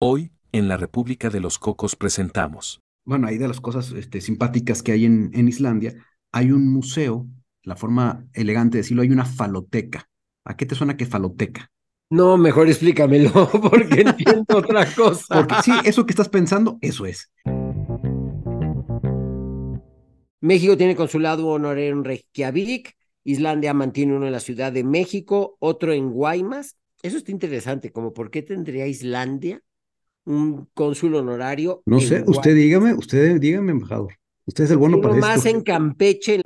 Hoy, en la República de los Cocos presentamos. Bueno, ahí de las cosas este, simpáticas que hay en, en Islandia, hay un museo, la forma elegante de decirlo, hay una faloteca. ¿A qué te suena que faloteca? No, mejor explícamelo, porque entiendo otra cosa. Porque sí, eso que estás pensando, eso es. México tiene consulado honorario en Reykjavik, Islandia mantiene uno en la Ciudad de México, otro en Guaymas. Eso está interesante, como por qué tendría Islandia un cónsul honorario. No sé, usted dígame, usted dígame, embajador. Usted es el bueno para más en Campeche.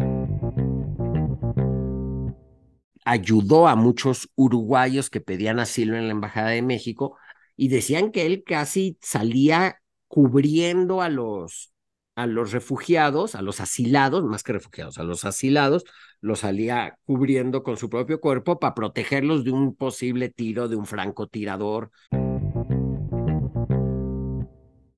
Ayudó a muchos uruguayos que pedían asilo en la Embajada de México y decían que él casi salía cubriendo a los, a los refugiados, a los asilados, más que refugiados, a los asilados, los salía cubriendo con su propio cuerpo para protegerlos de un posible tiro de un francotirador.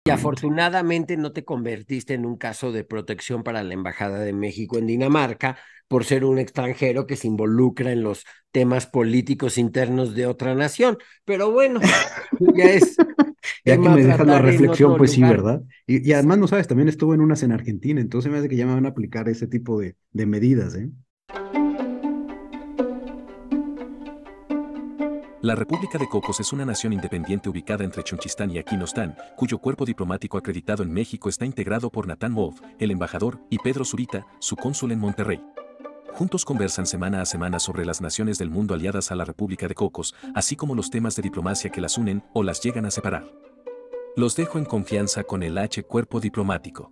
Y afortunadamente no te convertiste en un caso de protección para la Embajada de México en Dinamarca por ser un extranjero que se involucra en los temas políticos internos de otra nación. Pero bueno, ya es. ya que me dejas la reflexión, pues sí, ¿verdad? Y, además, no sabes, también estuvo en unas en Argentina, entonces me hace que ya me van a aplicar ese tipo de, de medidas, ¿eh? La República de Cocos es una nación independiente ubicada entre Chunchistán y Aquinostán, cuyo cuerpo diplomático acreditado en México está integrado por Natán Wolf, el embajador, y Pedro Zurita, su cónsul en Monterrey. Juntos conversan semana a semana sobre las naciones del mundo aliadas a la República de Cocos, así como los temas de diplomacia que las unen o las llegan a separar. Los dejo en confianza con el H Cuerpo Diplomático.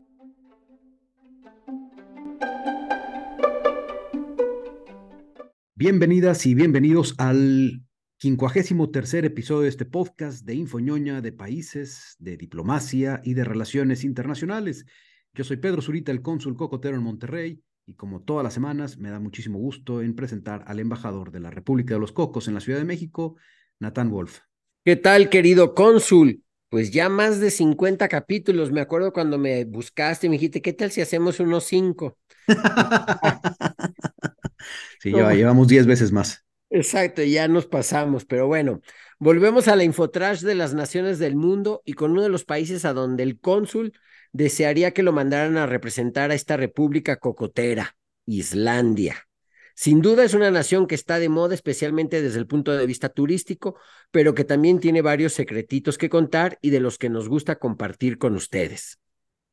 Bienvenidas y bienvenidos al quincuagésimo tercer episodio de este podcast de Infoñoña de países, de diplomacia y de relaciones internacionales. Yo soy Pedro Zurita, el cónsul cocotero en Monterrey, y como todas las semanas me da muchísimo gusto en presentar al embajador de la República de los Cocos en la Ciudad de México, Natán Wolf. ¿Qué tal, querido cónsul? Pues ya más de 50 capítulos. Me acuerdo cuando me buscaste y me dijiste, ¿qué tal si hacemos unos cinco? sí, llevamos 10 veces más. Exacto, ya nos pasamos, pero bueno, volvemos a la infotrash de las naciones del mundo y con uno de los países a donde el cónsul desearía que lo mandaran a representar a esta república cocotera, Islandia. Sin duda es una nación que está de moda, especialmente desde el punto de vista turístico, pero que también tiene varios secretitos que contar y de los que nos gusta compartir con ustedes.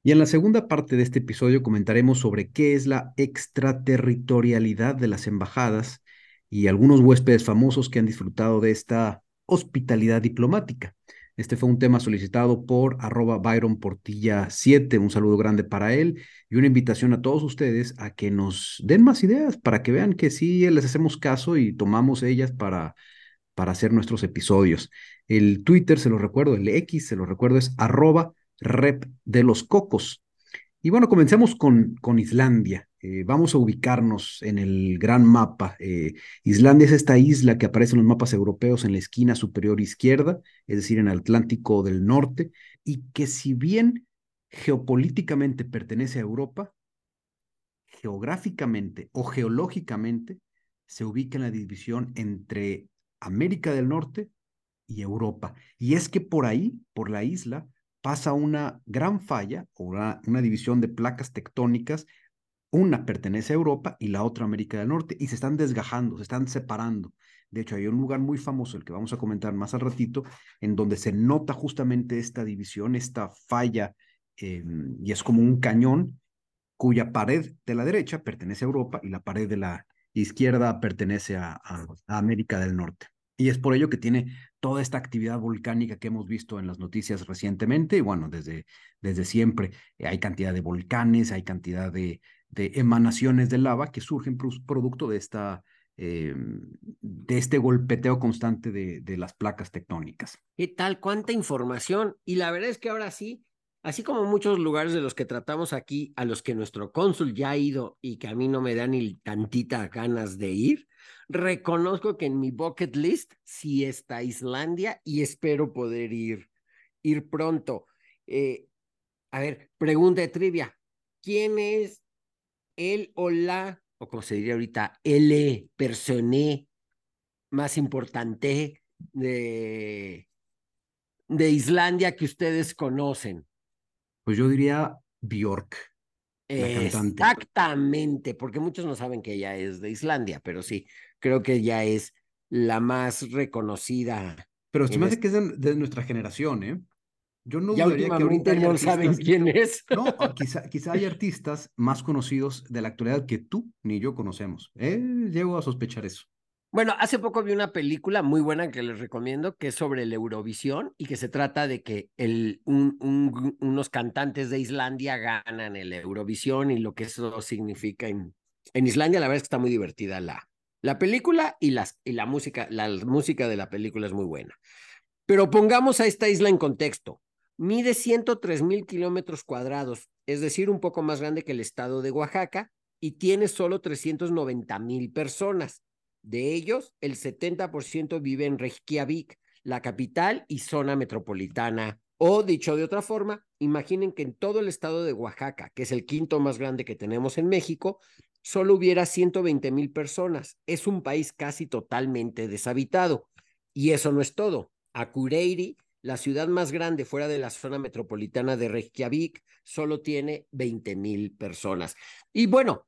Y en la segunda parte de este episodio comentaremos sobre qué es la extraterritorialidad de las embajadas y algunos huéspedes famosos que han disfrutado de esta hospitalidad diplomática. Este fue un tema solicitado por arroba Byron Portilla 7, un saludo grande para él y una invitación a todos ustedes a que nos den más ideas para que vean que sí les hacemos caso y tomamos ellas para, para hacer nuestros episodios. El Twitter, se lo recuerdo, el X, se lo recuerdo, es arroba rep de los cocos. Y bueno, comencemos con, con Islandia. Eh, vamos a ubicarnos en el gran mapa. Eh, Islandia es esta isla que aparece en los mapas europeos en la esquina superior izquierda, es decir, en el Atlántico del Norte, y que si bien geopolíticamente pertenece a Europa, geográficamente o geológicamente se ubica en la división entre América del Norte y Europa. Y es que por ahí, por la isla, pasa una gran falla o una, división de placas tectónicas. Una pertenece a Europa y la otra a América del Norte y se están desgajando, se están separando. De hecho, hay un lugar muy famoso, el que vamos a comentar más al ratito, en donde se nota justamente esta división, esta falla, em, y es como un cañón cuya pared de la derecha pertenece a Europa y la pared de la izquierda pertenece a América del Norte. Y es por ello que tiene toda esta actividad volcánica que hemos visto en las noticias recientemente, y bueno, desde, desde siempre eh, hay cantidad de volcanes, hay cantidad de, de emanaciones de lava que surgen producto de, esta, eh, de este golpeteo constante de, de las placas tectónicas. ¿Qué tal? ¿Cuánta información? Y la verdad es que ahora sí, así como muchos lugares de los que tratamos aquí, a los que nuestro cónsul ya ha ido y que a mí no me dan ni tantita ganas de ir, reconozco que en mi bucket list sí está Islandia y espero poder ir, ir pronto. Eh, a ver, pregunta de trivia. ¿Quién es el o la, o como se diría ahorita, el persona más importante de, de Islandia que ustedes conocen? Pues yo diría Bjork. Exactamente, porque muchos no saben que ella es de Islandia, pero sí, creo que ella es la más reconocida. Pero se me hace que es de, nuestra generación, ¿eh? Yo no dudaría que ahorita no saben quién es. No, quizá, quizá hay artistas más conocidos de la actualidad que tú ni yo conocemos. ¿eh? Llego a sospechar eso. Bueno, hace poco vi una película muy buena que les recomiendo, que es sobre el Eurovisión y que se trata de que el, unos cantantes de Islandia ganan el Eurovisión y lo que eso significa en, en Islandia. La verdad es que está muy divertida la, la película y, las, y la música, la música de la película es muy buena. Pero pongamos a esta isla en contexto. Mide 103 mil kilómetros cuadrados, es decir, un poco más grande que el estado de Oaxaca y tiene solo 390 mil personas. De ellos, el 70% vive en Reykjavik, la capital y zona metropolitana. O, dicho de otra forma, imaginen que en todo el estado de Oaxaca, que es el quinto más grande que tenemos en México, solo hubiera 120 mil personas. Es un país casi totalmente deshabitado. Y eso no es todo. Akureyri, la ciudad más grande fuera de la zona metropolitana de Reykjavik, solo tiene 20 mil personas. Y bueno,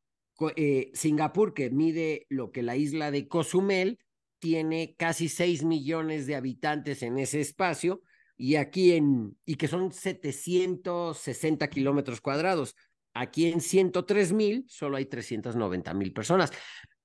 eh, Singapur, que mide lo que la isla de Cozumel, tiene casi 6 millones de habitantes en ese espacio y aquí en, y que son 760 kilómetros cuadrados. Aquí en 103 mil solo hay 390 mil personas.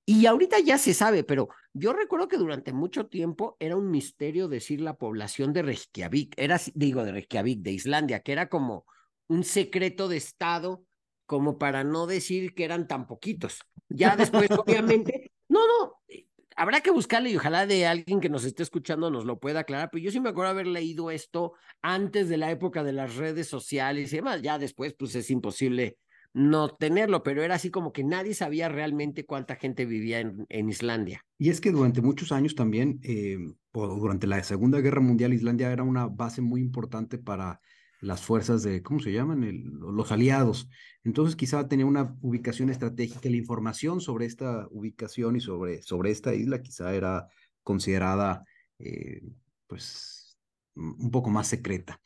Y ahorita ya se sabe, pero yo recuerdo que durante mucho tiempo era un misterio decir la población de Reykjavik, era, digo, de Reykjavik, de Islandia, que era como un secreto de Estado como para no decir que eran tan poquitos. Ya después, obviamente, no, no, eh, habrá que buscarle y ojalá de alguien que nos esté escuchando nos lo pueda aclarar, pero yo sí me acuerdo haber leído esto antes de la época de las redes sociales y demás, ya después pues es imposible no tenerlo, pero era así como que nadie sabía realmente cuánta gente vivía en, en Islandia. Y es que durante muchos años también, eh, durante la Segunda Guerra Mundial, Islandia era una base muy importante para las fuerzas de, ¿cómo se llaman? los aliados. Entonces quizá tenía una ubicación estratégica. La información sobre esta ubicación y sobre, sobre esta isla quizá era considerada eh, pues un poco más secreta.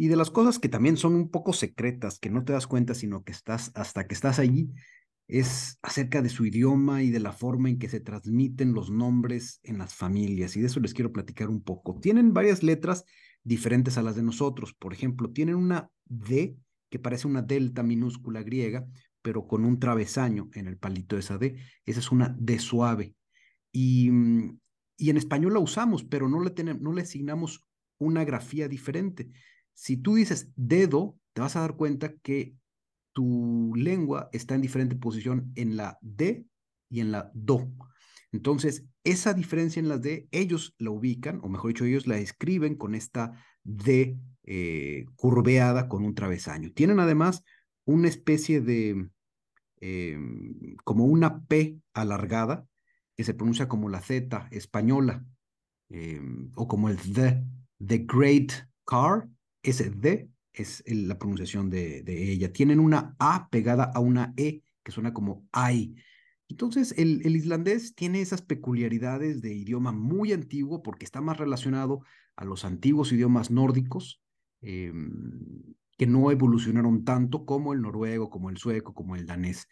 Y de las cosas que también son un poco secretas, que no te das cuenta, sino que estás hasta que estás allí, es acerca de su idioma y de la forma en que se transmiten los nombres en las familias. Y de eso les quiero platicar un poco. Tienen varias letras diferentes a las de nosotros. Por ejemplo, tienen una D que parece una delta minúscula griega, pero con un travesaño en el palito de esa D. Esa es una D suave. Y, mm, y en español la usamos, pero no le, tenemos, no le asignamos una grafía diferente. Si tú dices dedo, te vas a dar cuenta que tu lengua está en diferente posición en la D y en la Do. Entonces, esa diferencia en las D, ellos la ubican, o mejor dicho, ellos la escriben con esta D eh, curveada con un travesaño. Tienen además una especie de, em, como una P alargada, que se pronuncia como la Z española, em, o como el The, The Great Car, ese D es la pronunciación de, de, ella. Tienen una A pegada a una E, que suena como I. Entonces, el, islandés tiene esas peculiaridades de idioma muy antiguo porque está más relacionado a los antiguos idiomas nórdicos, em, que no evolucionaron tanto como el noruego, como el sueco, como el danés.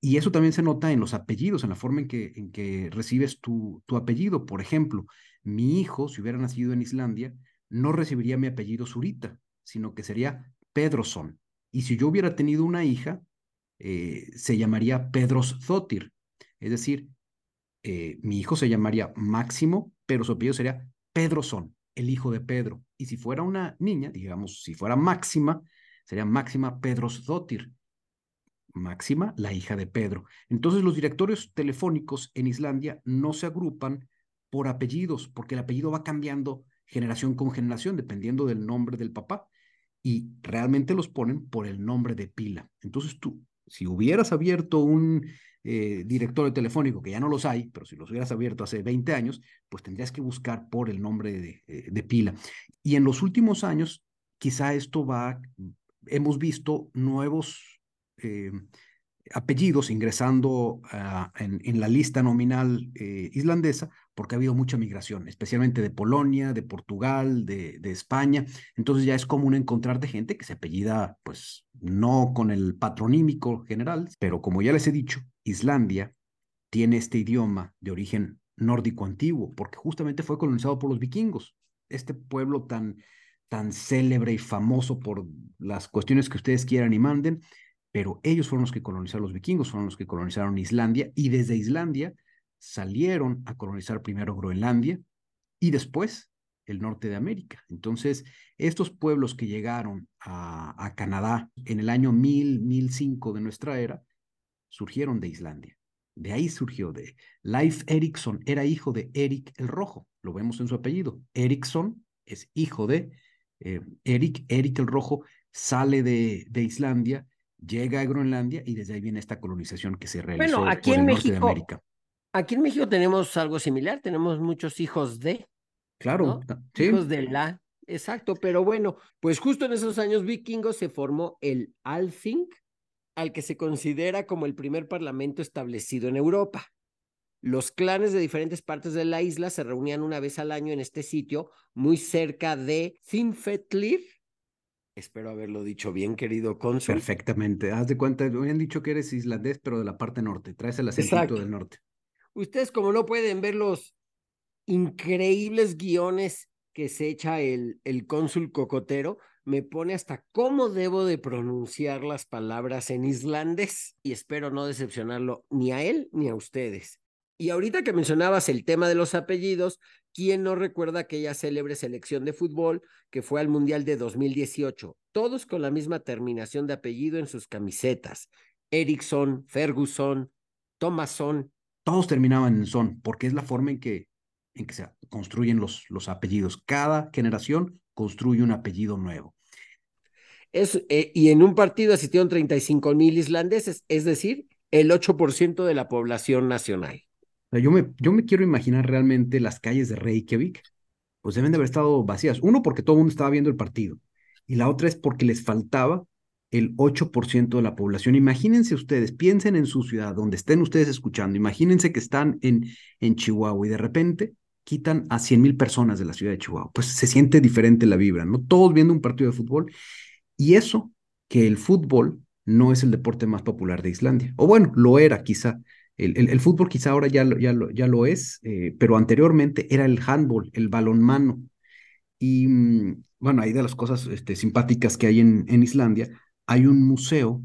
Y eso también se nota en los apellidos, en la forma en que, en que recibes tu, tu apellido. Por ejemplo, mi hijo, si hubiera nacido en Islandia, no recibiría mi apellido Zurita, sino que sería Pedroson. Y si yo hubiera tenido una hija, eh, se llamaría Pedros Zotir, es decir, eh, mi hijo se llamaría Máximo, pero su apellido sería Pedroson, el hijo de Pedro. Y si fuera una niña, digamos, si fuera Máxima, sería Máxima Pedrosdóttir. Máxima, la hija de Pedro. Entonces, los directorios telefónicos en Islandia no se agrupan por apellidos, porque el apellido va cambiando generación con generación, dependiendo del nombre del papá. Y realmente los ponen por el nombre de pila. Entonces, tú, si hubieras abierto un eh, directorio telefónico, que ya no los hay, pero si los hubieras abierto hace 20 años, pues tendrías que buscar por el nombre de, eh, de pila. Y en los últimos años, quizá esto va, hemos visto nuevos eh, apellidos ingresando en, la lista nominal islandesa porque ha habido mucha migración, especialmente de Polonia, de Portugal, de, de España. Entonces ya es común encontrar de gente que se apellida, pues no con el patronímico general, pero como ya les he dicho, Islandia tiene este idioma de origen nórdico antiguo, porque justamente fue colonizado por los vikingos. Este pueblo tan, tan célebre y famoso por las cuestiones que ustedes quieran y manden, pero ellos fueron los que colonizaron los vikingos, fueron los que colonizaron Islandia y desde Islandia salieron a colonizar primero Groenlandia y después el norte de América. Entonces, estos pueblos que llegaron a, a Canadá en el año 1000, 1005 de nuestra era, surgieron de Islandia. De ahí surgió de Leif Erikson, era hijo de Eric el Rojo, lo vemos en su apellido. Erikson es hijo de eh, Eric, Eric el Rojo sale de, de, Islandia, llega a Groenlandia y desde ahí viene esta colonización que se realizó bueno, aquí por en el México, norte de América. Aquí en México tenemos algo similar, tenemos muchos hijos de, Claro, ¿no? sí. hijos de la, exacto, pero bueno, pues justo en esos años vikingos se formó el Althing, al que se considera como el primer parlamento establecido en Europa. Los clanes de diferentes partes de la isla se reunían una vez al año en este sitio, muy cerca de Þingvellir. Espero haberlo dicho bien, querido cónsul. Perfectamente. Haz de cuenta, me han dicho que eres islandés, pero de la parte norte. Traes el acentito Exacto. del norte. Ustedes, como no pueden ver los increíbles guiones que se echa el, el cónsul cocotero, me pone hasta cómo debo de pronunciar las palabras en islandés y espero no decepcionarlo ni a él ni a ustedes. Y ahorita que mencionabas el tema de los apellidos, ¿quién no recuerda aquella célebre selección de fútbol que fue al Mundial de 2018? Todos con la misma terminación de apellido en sus camisetas. Eriksson, Ferguson, Thomasson. Todos terminaban en son, porque es la forma en que, en que se construyen los, los apellidos. Cada generación construye un apellido nuevo. Es, eh, y en un partido asistieron 35 mil islandeses, es decir, el 8% de la población nacional. Yo, me, yo me quiero imaginar realmente las calles de Reykjavik, pues deben de haber estado vacías. Uno, porque todo el mundo estaba viendo el partido. Y la otra es porque les faltaba el 8% de la población. Imagínense ustedes, piensen en su ciudad, donde estén ustedes escuchando, imagínense que están en, en Chihuahua y de repente quitan a 100 mil personas de la ciudad de Chihuahua. Pues se siente diferente la vibra, ¿no? Todos viendo un partido de fútbol. Y eso, que el fútbol no es el deporte más popular de Islandia. O bueno, lo era quizá. El, el, fútbol quizá ahora ya lo, ya lo, ya lo es, eh, pero anteriormente era el handball, el balonmano. Y mm, bueno, hay de las cosas este, simpáticas que hay en, en Islandia, hay un museo,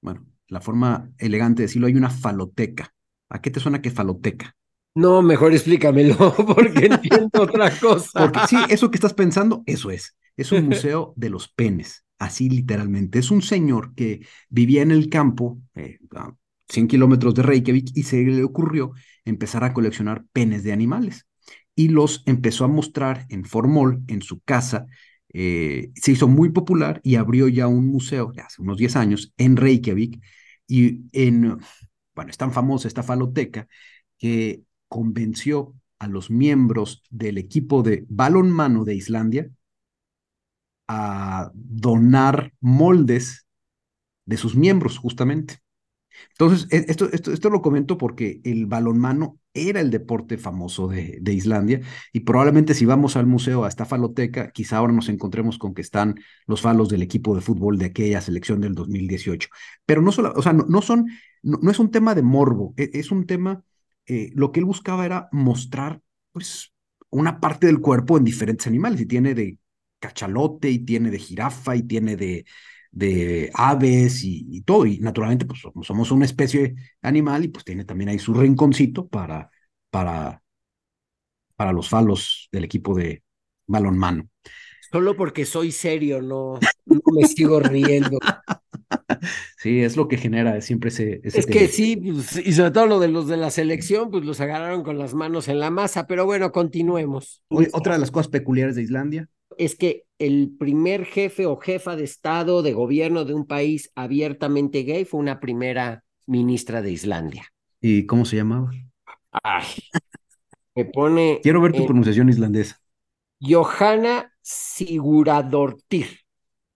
bueno, la forma elegante de decirlo, hay una faloteca. ¿A qué te suena que faloteca? No, mejor explícamelo, porque entiendo otra cosa. Porque sí, eso que estás pensando, eso es. Es un museo de los penes, así literalmente. Es un señor que vivía en el campo, eh, a 100 kilómetros de Reykjavik, y se le ocurrió empezar a coleccionar penes de animales. Y los empezó a mostrar en Formol, en su casa. Eh, se hizo muy popular y abrió ya un museo, hace unos 10 años, en Reykjavik. Y en, bueno, es tan famosa esta faloteca que convenció a los miembros del equipo de balonmano de Islandia a donar moldes de sus miembros, justamente. Entonces, esto, esto, esto lo comento porque el balonmano era el deporte famoso de, de, Islandia y probablemente si vamos al museo, a esta faloteca, quizá ahora nos encontremos con que están los falos del equipo de fútbol de aquella selección del 2018. Pero no solo, o sea, no, no son, no, no, es un tema de morbo, es, es un tema, eh, lo que él buscaba era mostrar, pues, una parte del cuerpo en diferentes animales y tiene de cachalote y tiene de jirafa y tiene de, de aves y, y, todo. Y naturalmente, pues somos, somos una especie animal y pues tiene también ahí su rinconcito para, para, para los falos del equipo de balonmano. Solo porque soy serio, no, no me sigo riendo. Sí, es lo que genera siempre ese. ese es tema. que sí, pues, y sobre todo lo de los de la selección, pues los agarraron con las manos en la masa, pero bueno, continuemos. Oye, otra de las cosas peculiares de Islandia es que el primer jefe o jefa de Estado, de gobierno de un país abiertamente gay fue una primera ministra de Islandia. ¿Y cómo se llamaba? Ay, me pone. Quiero ver tu eh, pronunciación islandesa. Johanna Siguradortir.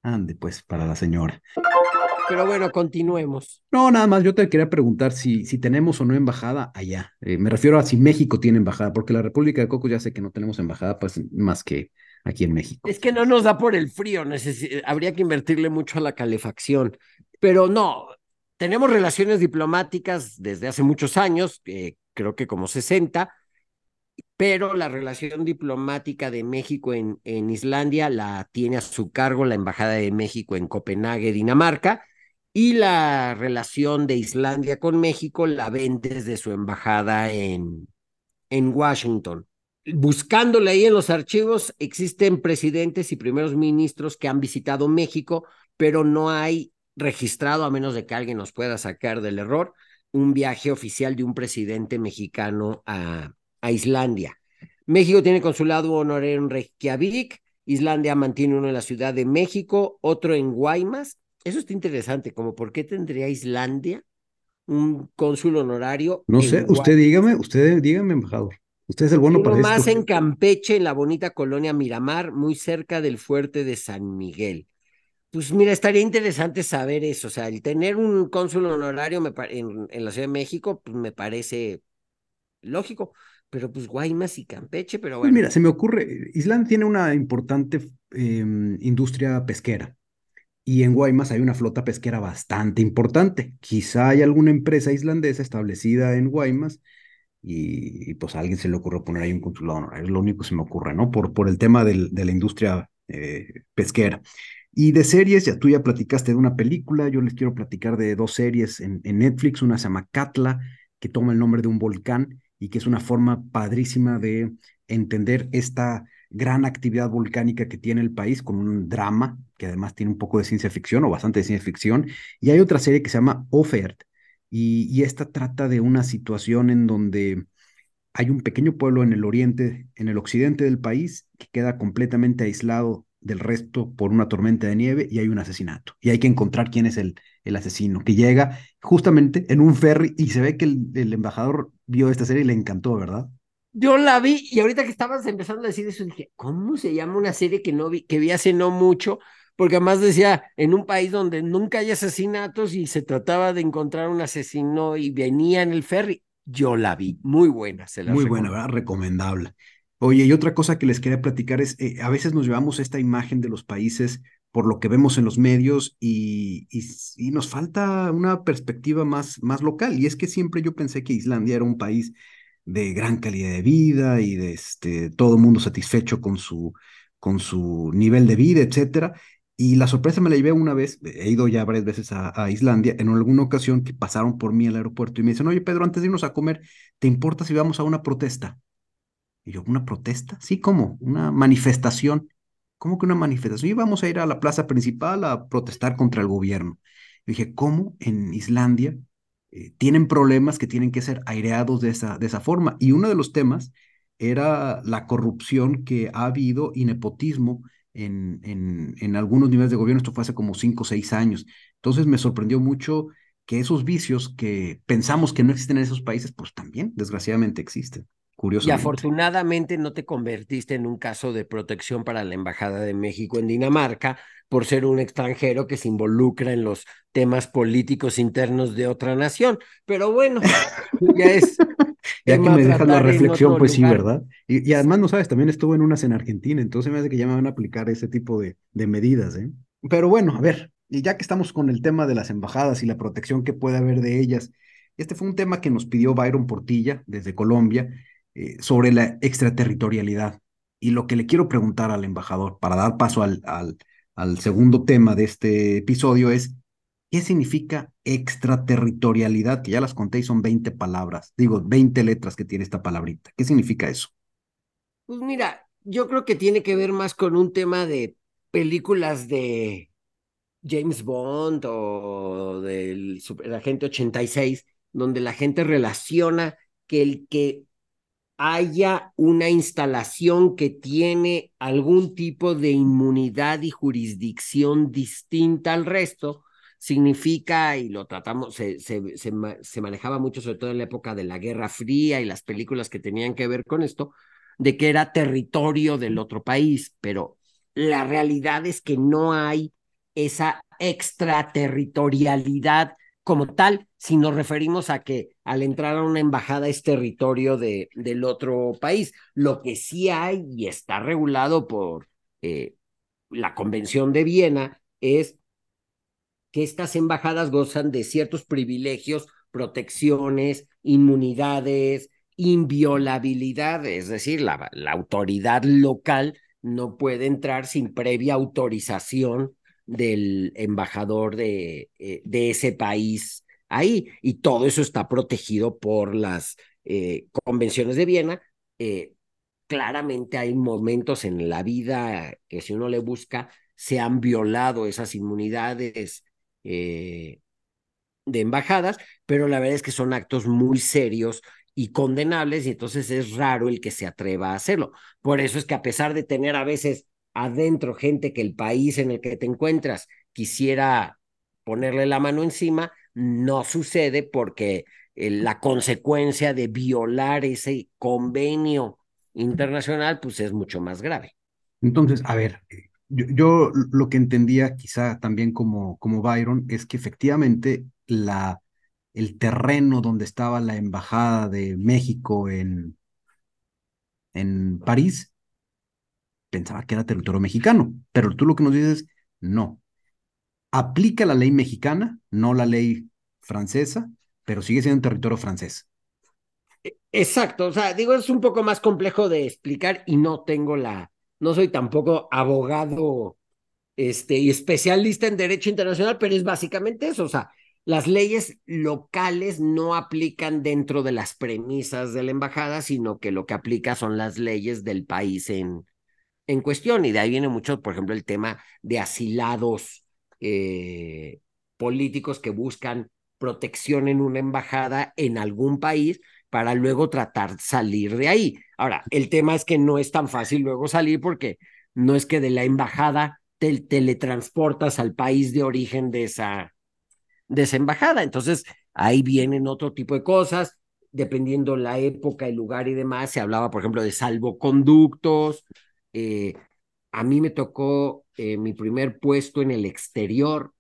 Ande, pues, para la señora. Pero bueno, continuemos. No, nada más, yo te quería preguntar si, si tenemos o no embajada allá. Eh, me refiero a si México tiene embajada, porque la República de Coco ya sé que no tenemos embajada, pues más que aquí en México. Es que no nos da por el frío, habría que invertirle mucho a la calefacción. Pero no, tenemos relaciones diplomáticas desde hace muchos años, creo que como 60, pero la relación diplomática de México en, en Islandia la tiene a su cargo la Embajada de México en Copenhague, Dinamarca, y la relación de Islandia con México la ven desde su embajada en, en Washington. Buscándole ahí en los archivos, existen presidentes y primeros ministros que han visitado México, pero no hay registrado, a menos de que alguien nos pueda sacar del error, un viaje oficial de un presidente mexicano a, a Islandia. México tiene consulado honorario en Reykjavik, Islandia mantiene uno en la Ciudad de México, otro en Guaymas. Eso está interesante, como por qué tendría Islandia un cónsul honorario. No sé, usted dígame, usted dígame, embajador. Usted es el bueno para más en Campeche, en la bonita colonia Miramar, muy cerca del fuerte de San Miguel. Pues mira, estaría interesante saber eso, o sea, el tener un cónsul honorario en, en, la Ciudad de México, pues me parece lógico, pero pues Guaymas y Campeche, pero pues bueno. mira, se me ocurre, Islandia tiene una importante em, industria pesquera y en Guaymas hay una flota pesquera bastante importante. Quizá hay alguna empresa islandesa establecida en Guaymas y, pues a alguien se le ocurre poner ahí un consulado es lo único que se me ocurre, ¿no? Por, por el tema del, de la industria eh, pesquera. Y de series, ya tú ya platicaste de una película, yo les quiero platicar de dos series en, Netflix, una se llama Katla, que toma el nombre de un volcán, y que es una forma padrísima de entender esta gran actividad volcánica que tiene el país con un drama que además tiene un poco de ciencia ficción o bastante de ciencia ficción. Y hay otra serie que se llama Offert y, esta trata de una situación en donde hay un pequeño pueblo en el oriente, en el occidente del país, que queda completamente aislado del resto por una tormenta de nieve y hay un asesinato. Y hay que encontrar quién es el, el asesino, que llega justamente en un ferry y se ve que el, embajador vio esta serie y le encantó, ¿verdad? Yo la vi y ahorita que estabas empezando a decir eso, dije, ¿cómo se llama una serie que no vi, que vi hace no mucho? Porque además decía, en un país donde nunca hay asesinatos y se trataba de encontrar un asesino y venía en el ferry. Yo la vi, muy buena. Se la muy buena, ¿verdad? Recomendable. Oye, y otra cosa que les quería platicar es, eh, a veces nos llevamos esta imagen de los países por lo que vemos en los medios y, y, nos falta una perspectiva más, más local. Y es que siempre yo pensé que Islandia era un país de gran calidad de vida y de este, todo el mundo satisfecho con su, con su nivel de vida, etcétera. Y la sorpresa me la llevé una vez, he ido ya varias veces a, Islandia, en alguna ocasión que pasaron por mí al aeropuerto y me dicen, oye Pedro, antes de irnos a comer, ¿te importa si vamos a una protesta? Y yo, ¿una protesta? Sí, ¿cómo? Una manifestación. ¿Cómo que una manifestación? Y vamos a ir a la plaza principal a protestar contra el gobierno. Y dije, ¿cómo en Islandia eh, tienen problemas que tienen que ser aireados de esa, de esa forma? Y uno de los temas era la corrupción que ha habido y nepotismo en, en, en algunos niveles de gobierno. Esto fue hace como cinco o seis años. Entonces me sorprendió mucho que esos vicios que pensamos que no existen en esos países, pues también, desgraciadamente, existen. Y afortunadamente no te convertiste en un caso de protección para la Embajada de México en Dinamarca por ser un extranjero que se involucra en los temas políticos internos de otra nación. Pero bueno, ya es. ya que me dejas la reflexión, pues sí, ¿verdad? Y, además, no sabes, también estuve en unas en Argentina, entonces me hace que ya me van a aplicar ese tipo de, de medidas, ¿eh? Pero bueno, a ver, y ya que estamos con el tema de las embajadas y la protección que puede haber de ellas, este fue un tema que nos pidió Byron Portilla desde Colombia eh, sobre la extraterritorialidad. Y lo que le quiero preguntar al embajador para dar paso al, al, segundo tema de este episodio es, ¿qué significa extraterritorialidad? Que ya las conté y son 20 palabras, digo, 20 letras que tiene esta palabrita. ¿Qué significa eso? Pues mira, yo creo que tiene que ver más con un tema de películas de James Bond o del Agente 86, donde la gente relaciona que el que haya una instalación que tiene algún tipo de inmunidad y jurisdicción distinta al resto, significa, y lo tratamos, se, se, manejaba mucho, sobre todo en la época de la Guerra Fría y las películas que tenían que ver con esto, de que era territorio del otro país, pero la realidad es que no hay esa extraterritorialidad como tal, si nos referimos a que al entrar a una embajada es territorio de, del otro país. Lo que sí hay y está regulado por eh, la Convención de Viena es que estas embajadas gozan de ciertos privilegios, protecciones, inmunidades, inviolabilidad, es decir, la, la autoridad local no puede entrar sin previa autorización del embajador de, eh, de ese país ahí. Y todo eso está protegido por las eh, convenciones de Viena. Eh, claramente hay momentos en la vida que si uno le busca, se han violado esas inmunidades de embajadas, pero la verdad es que son actos muy serios y condenables y entonces es raro el que se atreva a hacerlo. Por eso es que a pesar de tener a veces adentro gente que el país en el que te encuentras quisiera ponerle la mano encima, no sucede porque eh, la consecuencia de violar ese convenio internacional pues es mucho más grave. Entonces, a ver, yo, lo que entendía quizá también como, como Byron es que efectivamente la, el terreno donde estaba la embajada de México en, en París pensaba que era territorio mexicano, pero tú lo que nos dices, no. Aplica la ley mexicana, no la ley francesa, pero sigue siendo un territorio francés. E, exacto, o sea, digo, es un poco más complejo de explicar y no tengo la, no soy tampoco abogado este, y especialista en derecho internacional, pero es básicamente eso, o sea, las leyes locales no aplican dentro de las premisas de la embajada, sino que lo que aplica son las leyes del país en, en cuestión. Y de ahí viene mucho, por ejemplo, el tema de asilados eh, políticos que buscan protección en una embajada en algún país para luego tratar de salir de ahí. Ahora, el tema es que no es tan fácil luego salir porque no es que de la embajada te teletransportas al país de origen de esa, de embajada. Entonces, ahí vienen otro tipo de cosas, dependiendo la época, el lugar y demás. Se hablaba, por ejemplo, de salvoconductos, eh, a mí me tocó eh, mi primer puesto en el exterior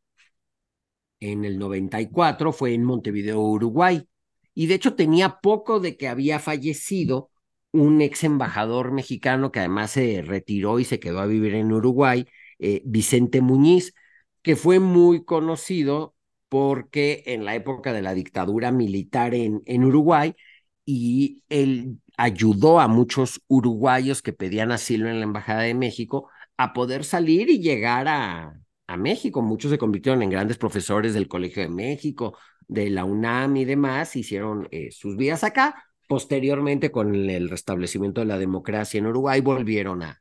en el 94, fue en Montevideo, Uruguay. Y de hecho tenía poco de que había fallecido un ex embajador mexicano que además se retiró y se quedó a vivir en Uruguay, eh, Vicente Muñiz, que fue muy conocido porque en la época de la dictadura militar en, en Uruguay, y él ayudó a muchos uruguayos que pedían asilo en la Embajada de México a poder salir y llegar a, a México. Muchos se convirtieron en grandes profesores del Colegio de México, de la UNAM y demás, hicieron eh, sus vidas acá. Posteriormente, con el restablecimiento de la democracia en Uruguay, volvieron a,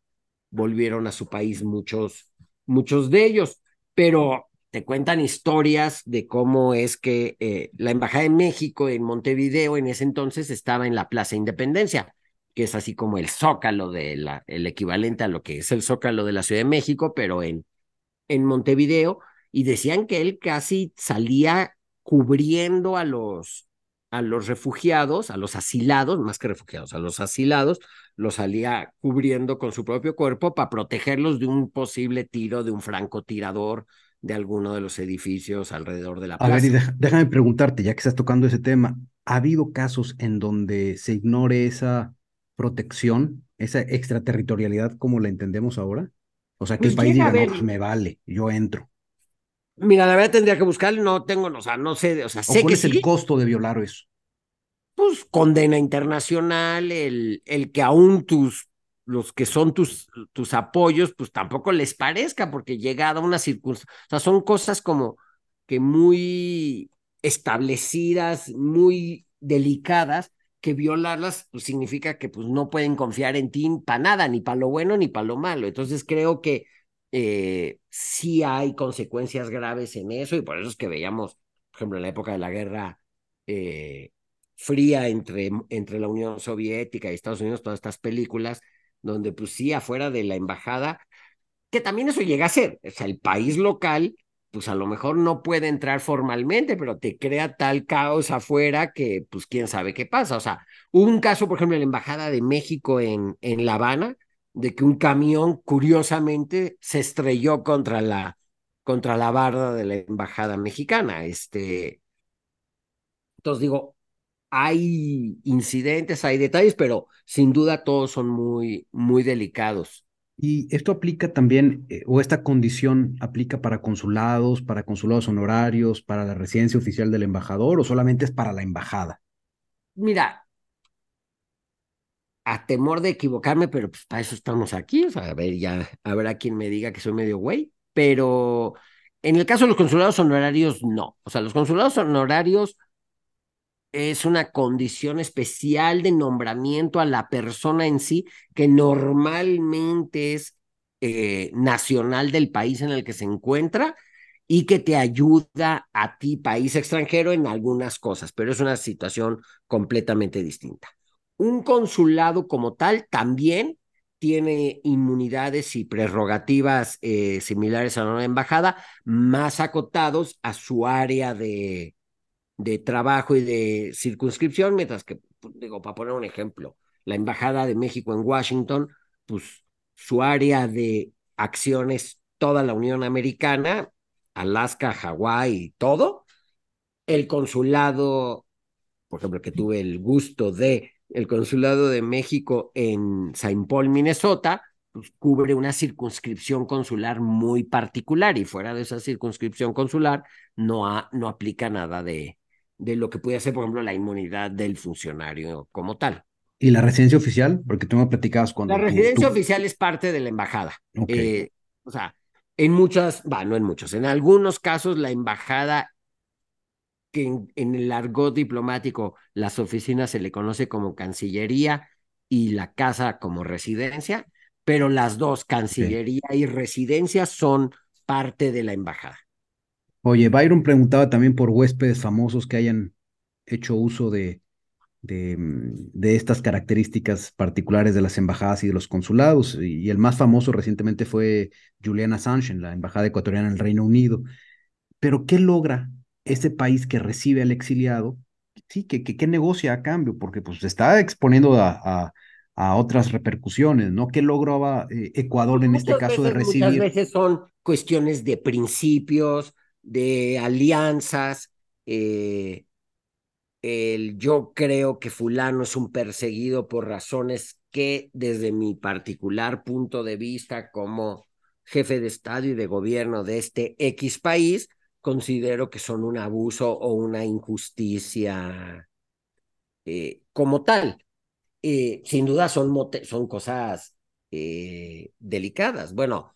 volvieron a su país muchos, muchos de ellos. Pero cuentan historias de cómo es que eh, la Embajada de México en Montevideo en ese entonces estaba en la Plaza Independencia, que es así como el zócalo de la, el equivalente a lo que es el zócalo de la Ciudad de México, pero en, en Montevideo, y decían que él casi salía cubriendo a los, a los refugiados, a los asilados, más que refugiados, a los asilados, los salía cubriendo con su propio cuerpo para protegerlos de un posible tiro de un francotirador de alguno de los edificios alrededor de la plaza. A ver, y déjame preguntarte, ya que estás tocando ese tema, ¿ha habido casos en donde se ignore esa protección, esa extraterritorialidad como la entendemos ahora? O sea, que el pues país diga, no, pues me vale, yo entro. Mira, la verdad tendría que buscar, no tengo, o sea, no sé, o sea, sé cuál es el costo de violar eso? Pues condena internacional, el, el que aún tus los que son tus, tus apoyos, pues tampoco les parezca, porque llegada una circunstancia, o sea, son cosas como que muy establecidas, muy delicadas, que violarlas pues, significa que pues, no pueden confiar en ti para nada, ni para lo bueno ni para lo malo. Entonces creo que eh, sí hay consecuencias graves en eso y por eso es que veíamos, por ejemplo, en la época de la guerra eh, fría entre, entre la Unión Soviética y Estados Unidos, todas estas películas donde pues sí, afuera de la embajada, que también eso llega a ser, o sea, el país local, pues a lo mejor no puede entrar formalmente, pero te crea tal caos afuera que pues quién sabe qué pasa. O sea, hubo un caso, por ejemplo, en la Embajada de México en, en La Habana, de que un camión curiosamente se estrelló contra la, contra la barda de la embajada mexicana. Este, entonces digo, hay incidentes, hay detalles, pero sin duda todos son muy, muy delicados. Y esto aplica también, eh, o esta condición aplica para consulados, para consulados honorarios, para la residencia oficial del embajador, o solamente es para la embajada. Mira, a temor de equivocarme, pero pues para eso estamos aquí, o sea, a ver, ya habrá quien me diga que soy medio güey, pero en el caso de los consulados honorarios, no. O sea, los consulados honorarios es una condición especial de nombramiento a la persona en sí, que normalmente es eh, nacional del país en el que se encuentra y que te ayuda a ti, país extranjero, en algunas cosas, pero es una situación completamente distinta. Un consulado como tal también tiene inmunidades y prerrogativas eh, similares a una embajada, más acotados a su área de, de trabajo y de circunscripción, mientras que, pues, digo, para poner un ejemplo, la Embajada de México en Washington, pues su área de acciones, toda la Unión Americana, Alaska, Hawái, todo. El consulado, por ejemplo, que tuve el gusto de, el consulado de México en Saint Paul, Minnesota, pues, cubre una circunscripción consular muy particular y fuera de esa circunscripción consular no, no aplica nada de, de lo que puede ser, por ejemplo, la inmunidad del funcionario como tal. ¿Y la residencia oficial? Porque tú me platicabas cuando... La residencia oficial es parte de la embajada. Eh, o sea, en muchas, va, no en muchos, en algunos casos la embajada, que en, el argot diplomático las oficinas se le conoce como Cancillería y la casa como residencia, pero las dos, Cancillería y residencia, son parte de la embajada. Oye, Byron preguntaba también por huéspedes famosos que hayan hecho uso de, de, mm, de, estas características particulares de las embajadas y de los consulados. Y, el más famoso recientemente fue Julian Assange en la embajada ecuatoriana en el Reino Unido. Pero, ¿qué logra ese país que recibe al exiliado? Sí, que, que, negocia a cambio, porque pues se está exponiendo a, a, otras repercusiones, ¿no? ¿Qué lograba eh, Ecuador en este caso de recibir? Muchas veces son cuestiones de principios, de alianzas, eh, el yo creo que fulano es un perseguido por razones que desde mi particular punto de vista como jefe de Estado y de gobierno de este X país, considero que son un abuso o una injusticia eh, como tal. Eh, sin duda son, son cosas delicadas. Bueno,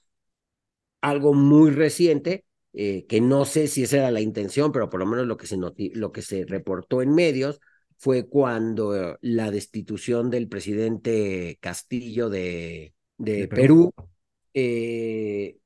algo muy reciente eh, que no sé si esa era la intención, pero por lo menos lo que se, lo que se reportó en medios fue cuando la destitución del presidente Castillo de, de, Perú, eh,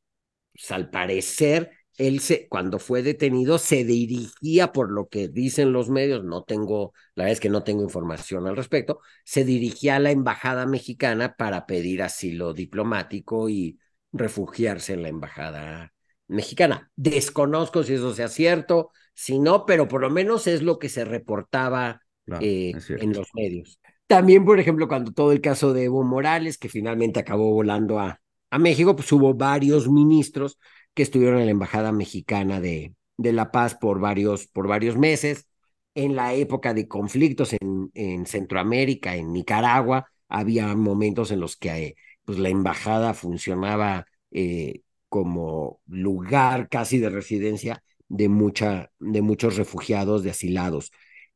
pues, al parecer, él se, cuando fue detenido se dirigía, por lo que dicen los medios, no tengo, la verdad es que no tengo información al respecto, se dirigía a la embajada mexicana para pedir asilo diplomático y refugiarse en la embajada mexicana. Desconozco si eso sea cierto, si no, pero por lo menos es lo que se reportaba eh, en los medios. También, por ejemplo, cuando todo el caso de Evo Morales, que finalmente acabó volando a, a México, pues hubo varios ministros que estuvieron en la Embajada Mexicana de, de La Paz por varios, por varios meses. En la época de conflictos en, en Centroamérica, en Nicaragua, había momentos en los que eh, pues, la embajada funcionaba eh, como lugar casi de residencia de, mucha, de muchos refugiados, de asilados.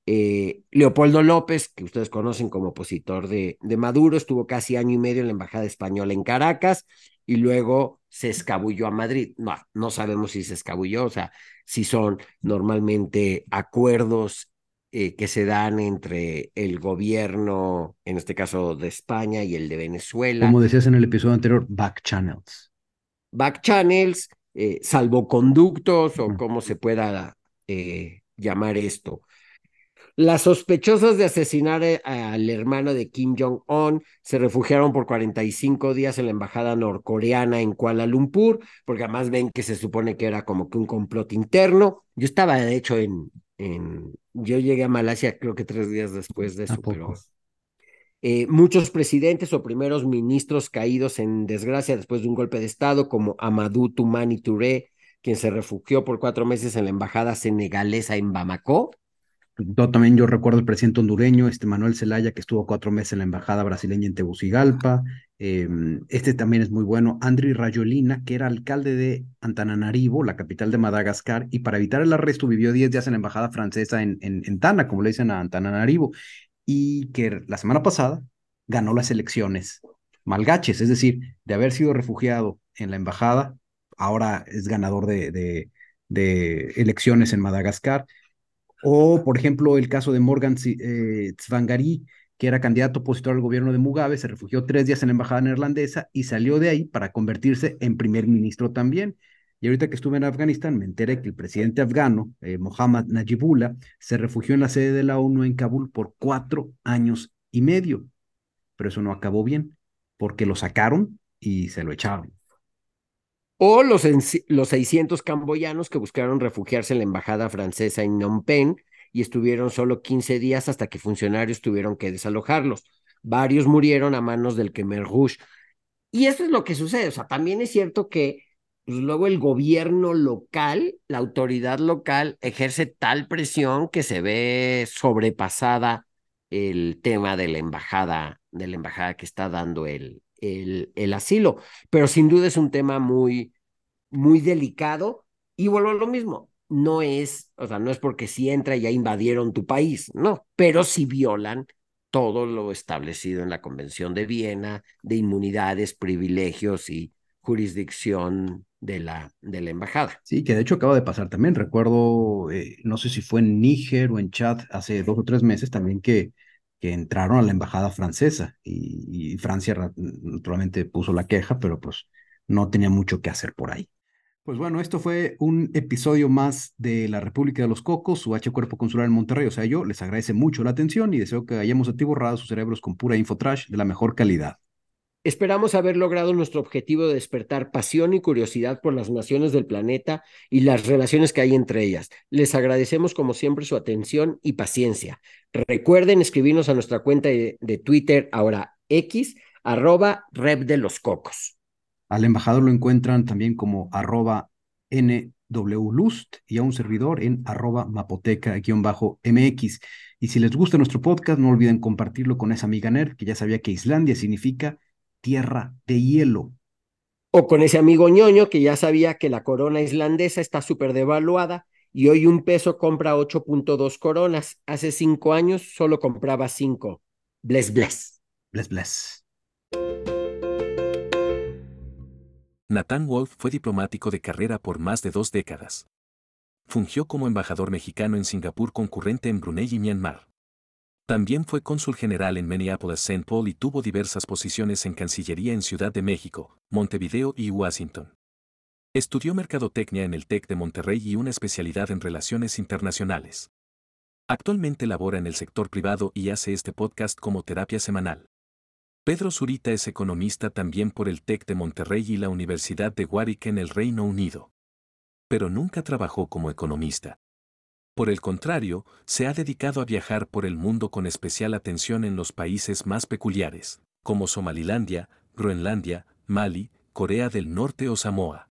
Eh, Leopoldo López, que ustedes conocen como opositor de, Maduro, estuvo casi año y medio en la Embajada Española en Caracas y luego se escabulló a Madrid. No, no sabemos si se escabulló, o sea, si son normalmente acuerdos eh, que se dan entre el gobierno, en este caso de España, y el de Venezuela. Como decías en el episodio anterior, back channels back channels, eh, salvoconductos o como se pueda eh, llamar esto. Las sospechosas de asesinar eh, al hermano de Kim Jong-un se refugiaron por 45 días en la embajada norcoreana en Kuala Lumpur, porque además ven que se supone que era como que un complot interno. Yo estaba, de hecho, en, en yo llegué a Malasia creo que tres días después de eso, pero eh, muchos presidentes o primeros ministros caídos en desgracia después de un golpe de Estado, como Amadou Toumani Touré, quien se refugió por cuatro meses en la embajada senegalesa en Bamako. También yo recuerdo el presidente hondureño, este Manuel Zelaya, que estuvo cuatro meses en la embajada brasileña en Tegucigalpa. Em, este también es muy bueno. Andri Rayolina, que era alcalde de Antananarivo, la capital de Madagascar, y para evitar el arresto vivió diez días en la embajada francesa en, en, en Tana, como le dicen a Antananarivo, y que la semana pasada ganó las elecciones malgaches, es decir, de haber sido refugiado en la embajada, ahora es ganador de, de, elecciones en Madagascar o, por ejemplo, el caso de Morgan eh, Tsvangari, que era candidato opositor al gobierno de Mugabe, se refugió tres días en la embajada neerlandesa y salió de ahí para convertirse en primer ministro también. Y ahorita que estuve en Afganistán, me enteré que el presidente afgano, eh, Mohammad Najibullah, se refugió en la sede de la ONU en Kabul por cuatro años y medio. Pero eso no acabó bien, porque lo sacaron y se lo echaron o los, los 600 camboyanos que buscaron refugiarse en la embajada francesa en Phnom Penh y estuvieron solo 15 días hasta que funcionarios tuvieron que desalojarlos. Varios murieron a manos del Khmer Rouge. Y eso es lo que sucede. O sea, también es cierto que pues, luego el gobierno local, la autoridad local, ejerce tal presión que se ve sobrepasada el tema de la embajada, de la embajada que está dando el, el, el asilo. Pero sin duda es un tema muy, muy delicado y vuelvo a lo mismo. No es, o sea, no es porque si entra ya invadieron tu país, no, pero si violan todo lo establecido en la Convención de Viena de inmunidades, privilegios y jurisdicción de la, de la embajada. Sí, que de hecho acaba de pasar también. Recuerdo, eh, no sé si fue en Níger o en Chad hace dos o tres meses también que que entraron a la embajada francesa y, Francia naturalmente puso la queja, pero pues no tenía mucho que hacer por ahí. Pues bueno, esto fue un episodio más de la República de los Cocos, su H Cuerpo Consular en Monterrey. O sea, yo les agradece mucho la atención y deseo que hayamos atiborrado sus cerebros con pura infotrash de la mejor calidad. Esperamos haber logrado nuestro objetivo de despertar pasión y curiosidad por las naciones del planeta y las relaciones que hay entre ellas. Les agradecemos como siempre su atención y paciencia. Recuerden escribirnos a nuestra cuenta de, Twitter, ahora X, arroba Rep de los Cocos. Al embajador lo encuentran también como arroba NWLust y a un servidor en arroba mapoteca-mx. Y si les gusta nuestro podcast, no olviden compartirlo con esa amiga nerd que ya sabía que Islandia significa tierra de hielo. O con ese amigo ñoño que ya sabía que la corona islandesa está súper devaluada y hoy un peso compra 8.2 coronas. Hace cinco años solo compraba cinco. Bless, bless. Bless, bless. Nathan Wolf fue diplomático de carrera por más de dos décadas. Fungió como embajador mexicano en Singapur concurrente en Brunei y Myanmar. También fue cónsul general en Minneapolis-St. Paul y tuvo diversas posiciones en Cancillería en Ciudad de México, Montevideo y Washington. Estudió mercadotecnia en el TEC de Monterrey y una especialidad en relaciones internacionales. Actualmente labora en el sector privado y hace este podcast como terapia semanal. Pedro Zurita es economista también por el TEC de Monterrey y la Universidad de Warwick en el Reino Unido. Pero nunca trabajó como economista. Por el contrario, se ha dedicado a viajar por el mundo con especial atención en los países más peculiares, como Somalilandia, Groenlandia, Mali, Corea del Norte o Samoa.